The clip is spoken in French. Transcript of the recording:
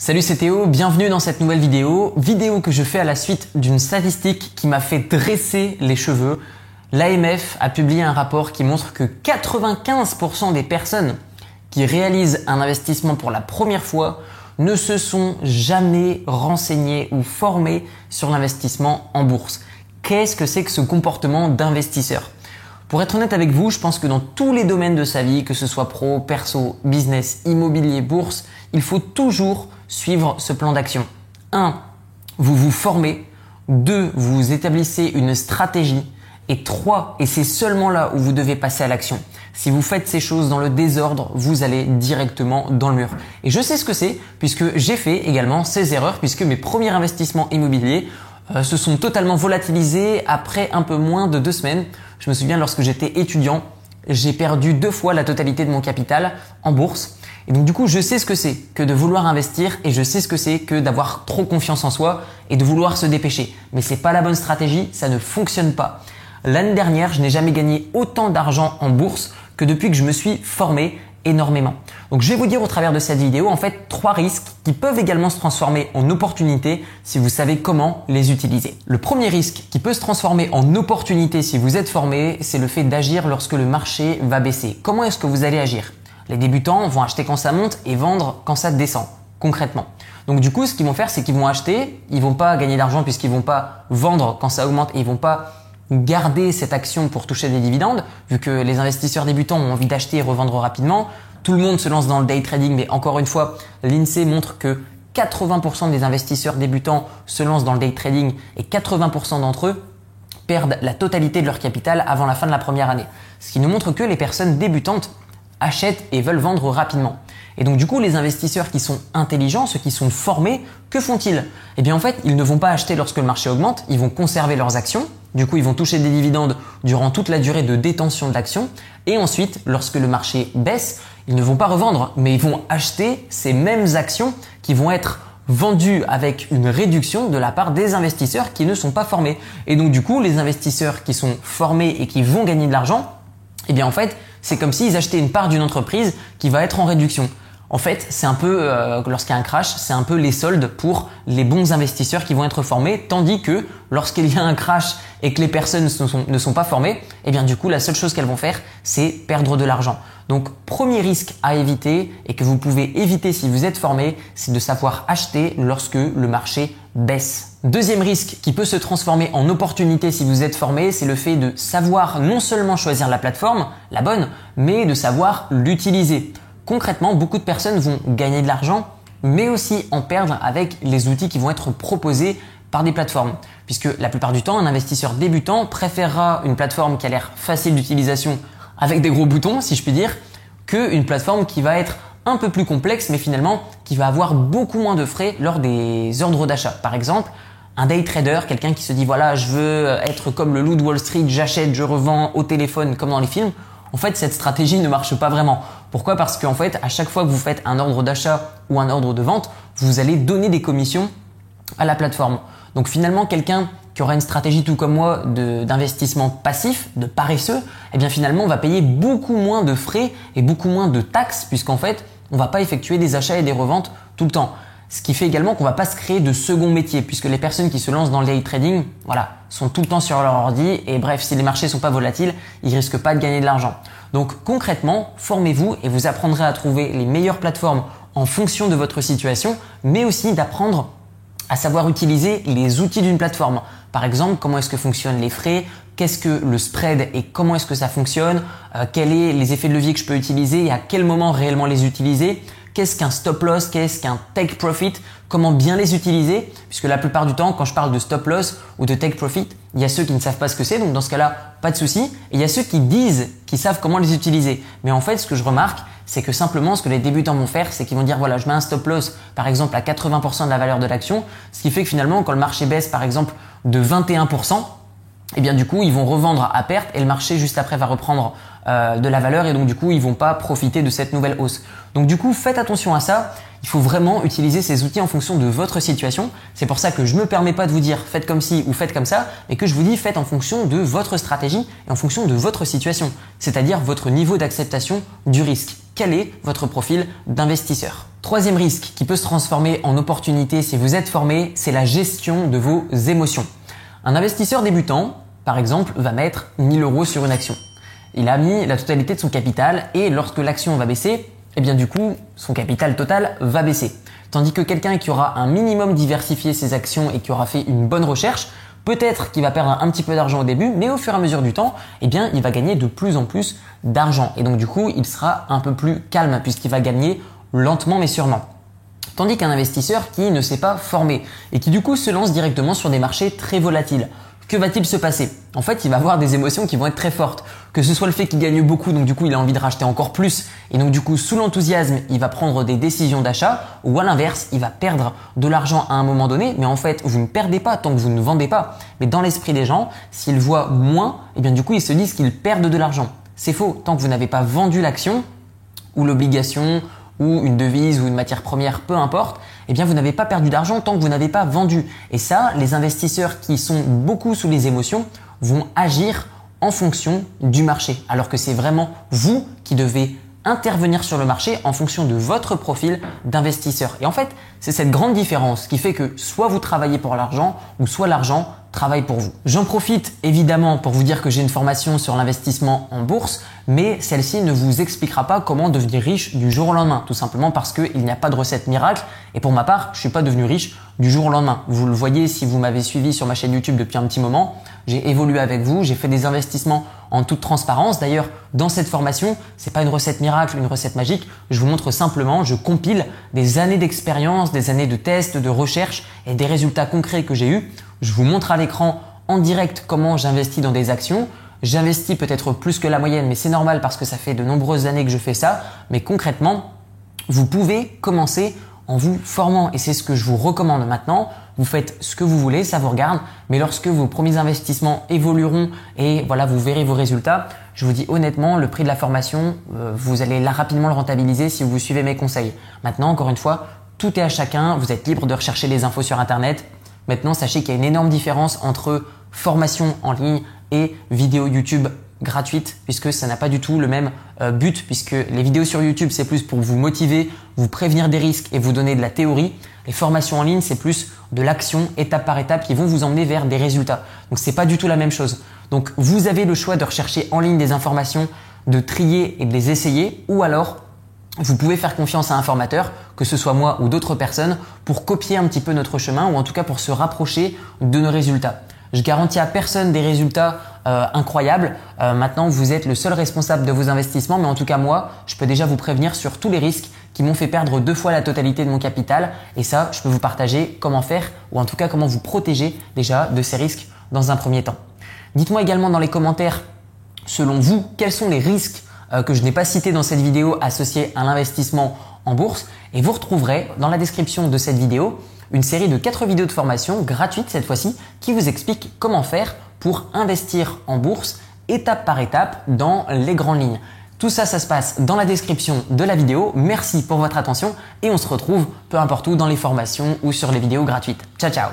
Salut c'est Théo, bienvenue dans cette nouvelle vidéo. Vidéo que je fais à la suite d'une statistique qui m'a fait dresser les cheveux. L'AMF a publié un rapport qui montre que 95% des personnes qui réalisent un investissement pour la première fois ne se sont jamais renseignés ou formés sur l'investissement en bourse. Qu'est-ce que c'est que ce comportement d'investisseur? Pour être honnête avec vous, je pense que dans tous les domaines de sa vie, que ce soit pro, perso, business, immobilier, bourse, il faut toujours suivre ce plan d'action. 1. Vous vous formez. 2. Vous établissez une stratégie. Et 3. Et c'est seulement là où vous devez passer à l'action. Si vous faites ces choses dans le désordre, vous allez directement dans le mur. Et je sais ce que c'est puisque j'ai fait également ces erreurs puisque mes premiers investissements immobiliers euh, se sont totalement volatilisés après un peu moins de deux semaines. Je me souviens lorsque j'étais étudiant, j'ai perdu deux fois la totalité de mon capital en bourse. Et donc du coup, je sais ce que c'est que de vouloir investir et je sais ce que c'est que d'avoir trop confiance en soi et de vouloir se dépêcher. Mais c'est pas la bonne stratégie, ça ne fonctionne pas. L'année dernière, je n'ai jamais gagné autant d'argent en bourse que depuis que je me suis formé énormément. Donc je vais vous dire au travers de cette vidéo en fait trois risques qui peuvent également se transformer en opportunités si vous savez comment les utiliser. Le premier risque qui peut se transformer en opportunité si vous êtes formé, c'est le fait d'agir lorsque le marché va baisser. Comment est-ce que vous allez agir? Les débutants vont acheter quand ça monte et vendre quand ça descend, concrètement. Donc du coup, ce qu'ils vont faire, c'est qu'ils vont acheter, ils vont pas gagner d'argent puisqu'ils vont pas vendre quand ça augmente et ils vont pas garder cette action pour toucher des dividendes, vu que les investisseurs débutants ont envie d'acheter et revendre rapidement. Tout le monde se lance dans le day trading, mais encore une fois, l'INSEE montre que 80% des investisseurs débutants se lancent dans le day trading et 80% d'entre eux perdent la totalité de leur capital avant la fin de la première année. Ce qui nous montre que les personnes débutantes achètent et veulent vendre rapidement. Et donc du coup, les investisseurs qui sont intelligents, ceux qui sont formés, que font-ils? Eh bien en fait, ils ne vont pas acheter lorsque le marché augmente, ils vont conserver leurs actions, du coup, ils vont toucher des dividendes durant toute la durée de détention de l'action. Et ensuite, lorsque le marché baisse, ils ne vont pas revendre, mais ils vont acheter ces mêmes actions qui vont être vendues avec une réduction de la part des investisseurs qui ne sont pas formés. Et donc, du coup, les investisseurs qui sont formés et qui vont gagner de l'argent, eh bien, en fait, c'est comme s'ils achetaient une part d'une entreprise qui va être en réduction. En fait, c'est un peu, euh, lorsqu'il y a un crash, c'est un peu les soldes pour les bons investisseurs qui vont être formés, tandis que lorsqu'il y a un crash et que les personnes ne sont, pas formées, eh bien du coup, la seule chose qu'elles vont faire, c'est perdre de l'argent. Donc, premier risque à éviter et que vous pouvez éviter si vous êtes formé, c'est de savoir acheter lorsque le marché baisse. Deuxième risque qui peut se transformer en opportunité si vous êtes formé, c'est le fait de savoir non seulement choisir la plateforme, la bonne, mais de savoir l'utiliser. Concrètement, beaucoup de personnes vont gagner de l'argent, mais aussi en perdre avec les outils qui vont être proposés par des plateformes. Puisque la plupart du temps, un investisseur débutant préférera une plateforme qui a l'air facile d'utilisation avec des gros boutons, si je puis dire, qu'une plateforme qui va être un peu plus complexe, mais finalement qui va avoir beaucoup moins de frais lors des ordres d'achat. Par exemple, un day trader, quelqu'un qui se dit voilà, je veux être comme le loup de Wall Street, j'achète, je revends au téléphone comme dans les films. En fait, cette stratégie ne marche pas vraiment. Pourquoi? Parce qu'en fait, à chaque fois que vous faites un ordre d'achat ou un ordre de vente, vous allez donner des commissions à la plateforme. Donc finalement, quelqu'un qui aura une stratégie tout comme moi d'investissement passif, de paresseux, eh bien finalement, on va payer beaucoup moins de frais et beaucoup moins de taxes puisqu'en fait, on va pas effectuer des achats et des reventes tout le temps. Ce qui fait également qu'on va pas se créer de second métier puisque les personnes qui se lancent dans le day trading, voilà, sont tout le temps sur leur ordi et bref, si les marchés sont pas volatiles, ils risquent pas de gagner de l'argent. Donc concrètement, formez-vous et vous apprendrez à trouver les meilleures plateformes en fonction de votre situation, mais aussi d'apprendre à savoir utiliser les outils d'une plateforme. Par exemple, comment est-ce que fonctionnent les frais, qu'est-ce que le spread et comment est-ce que ça fonctionne, euh, quels sont les effets de levier que je peux utiliser et à quel moment réellement les utiliser, qu'est-ce qu'un stop loss, qu'est-ce qu'un take profit, comment bien les utiliser, puisque la plupart du temps, quand je parle de stop loss ou de take profit, il y a ceux qui ne savent pas ce que c'est, donc dans ce cas-là, pas de souci, et il y a ceux qui disent qu'ils savent comment les utiliser. Mais en fait, ce que je remarque, c'est que simplement ce que les débutants vont faire, c'est qu'ils vont dire voilà, je mets un stop loss par exemple à 80% de la valeur de l'action, ce qui fait que finalement quand le marché baisse par exemple de 21%, et eh bien du coup ils vont revendre à perte et le marché juste après va reprendre euh, de la valeur et donc du coup ils vont pas profiter de cette nouvelle hausse. Donc du coup faites attention à ça. Il faut vraiment utiliser ces outils en fonction de votre situation. C'est pour ça que je me permets pas de vous dire faites comme ci ou faites comme ça, mais que je vous dis faites en fonction de votre stratégie et en fonction de votre situation, c'est-à-dire votre niveau d'acceptation du risque. quel est votre profil d'investisseur? Troisième risque qui peut se transformer en opportunité si vous êtes formé, c'est la gestion de vos émotions. Un investisseur débutant, par exemple, va mettre 1000 euros sur une action. Il a mis la totalité de son capital et lorsque l'action va baisser, eh bien du coup, son capital total va baisser. Tandis que quelqu'un qui aura un minimum diversifié ses actions et qui aura fait une bonne recherche, peut-être qu'il va perdre un petit peu d'argent au début, mais au fur et à mesure du temps, eh bien, il va gagner de plus en plus d'argent. Et donc, du coup, il sera un peu plus calme puisqu'il va gagner lentement mais sûrement. Tandis qu'un investisseur qui ne s'est pas formé et qui du coup se lance directement sur des marchés très volatiles. Que va-t-il se passer? En fait, il va avoir des émotions qui vont être très fortes. Que ce soit le fait qu'il gagne beaucoup, donc du coup il a envie de racheter encore plus, et donc du coup sous l'enthousiasme, il va prendre des décisions d'achat, ou à l'inverse, il va perdre de l'argent à un moment donné, mais en fait vous ne perdez pas tant que vous ne vendez pas. Mais dans l'esprit des gens, s'ils voient moins, et eh bien du coup ils se disent qu'ils perdent de l'argent. C'est faux, tant que vous n'avez pas vendu l'action, ou l'obligation, ou une devise ou une matière première, peu importe, eh bien vous n'avez pas perdu d'argent tant que vous n'avez pas vendu. Et ça, les investisseurs qui sont beaucoup sous les émotions vont agir en fonction du marché, alors que c'est vraiment vous qui devez intervenir sur le marché en fonction de votre profil d'investisseur. Et en fait, c'est cette grande différence qui fait que soit vous travaillez pour l'argent ou soit l'argent travaille pour vous. J'en profite évidemment pour vous dire que j'ai une formation sur l'investissement en bourse, mais celle-ci ne vous expliquera pas comment devenir riche du jour au lendemain, tout simplement parce qu'il n'y a pas de recette miracle. Et pour ma part, je suis pas devenu riche du jour au lendemain. Vous le voyez si vous m'avez suivi sur ma chaîne YouTube depuis un petit moment. J'ai évolué avec vous, j'ai fait des investissements en toute transparence. D'ailleurs, dans cette formation, c'est pas une recette miracle, une recette magique. Je vous montre simplement, je compile des années d'expérience, des années de tests, de recherche et des résultats concrets que j'ai eus je vous montre à l'écran en direct comment j'investis dans des actions. J'investis peut-être plus que la moyenne, mais c'est normal parce que ça fait de nombreuses années que je fais ça. Mais concrètement, vous pouvez commencer en vous formant. Et c'est ce que je vous recommande maintenant. Vous faites ce que vous voulez, ça vous regarde, mais lorsque vos premiers investissements évolueront et voilà, vous verrez vos résultats, je vous dis honnêtement, le prix de la formation, euh, vous allez là rapidement le rentabiliser si vous suivez mes conseils. Maintenant, encore une fois, tout est à chacun, vous êtes libre de rechercher les infos sur internet, Maintenant, sachez qu'il y a une énorme différence entre formation en ligne et vidéo YouTube gratuite puisque ça n'a pas du tout le même euh, but puisque les vidéos sur YouTube c'est plus pour vous motiver, vous prévenir des risques et vous donner de la théorie. Les formations en ligne c'est plus de l'action étape par étape qui vont vous emmener vers des résultats. Donc c'est pas du tout la même chose. Donc vous avez le choix de rechercher en ligne des informations, de trier et de les essayer ou alors vous pouvez faire confiance à un formateur, que ce soit moi ou d'autres personnes, pour copier un petit peu notre chemin ou en tout cas pour se rapprocher de nos résultats. Je garantis à personne des résultats euh, incroyables. Euh, maintenant, vous êtes le seul responsable de vos investissements, mais en tout cas moi, je peux déjà vous prévenir sur tous les risques qui m'ont fait perdre deux fois la totalité de mon capital. Et ça, je peux vous partager comment faire ou en tout cas comment vous protéger déjà de ces risques dans un premier temps. Dites-moi également dans les commentaires, selon vous, quels sont les risques euh, que je n'ai pas cité dans cette vidéo associée à l'investissement en bourse. Et vous retrouverez dans la description de cette vidéo une série de 4 vidéos de formation gratuites cette fois-ci qui vous expliquent comment faire pour investir en bourse étape par étape dans les grandes lignes. Tout ça, ça se passe dans la description de la vidéo. Merci pour votre attention et on se retrouve peu importe où dans les formations ou sur les vidéos gratuites. Ciao ciao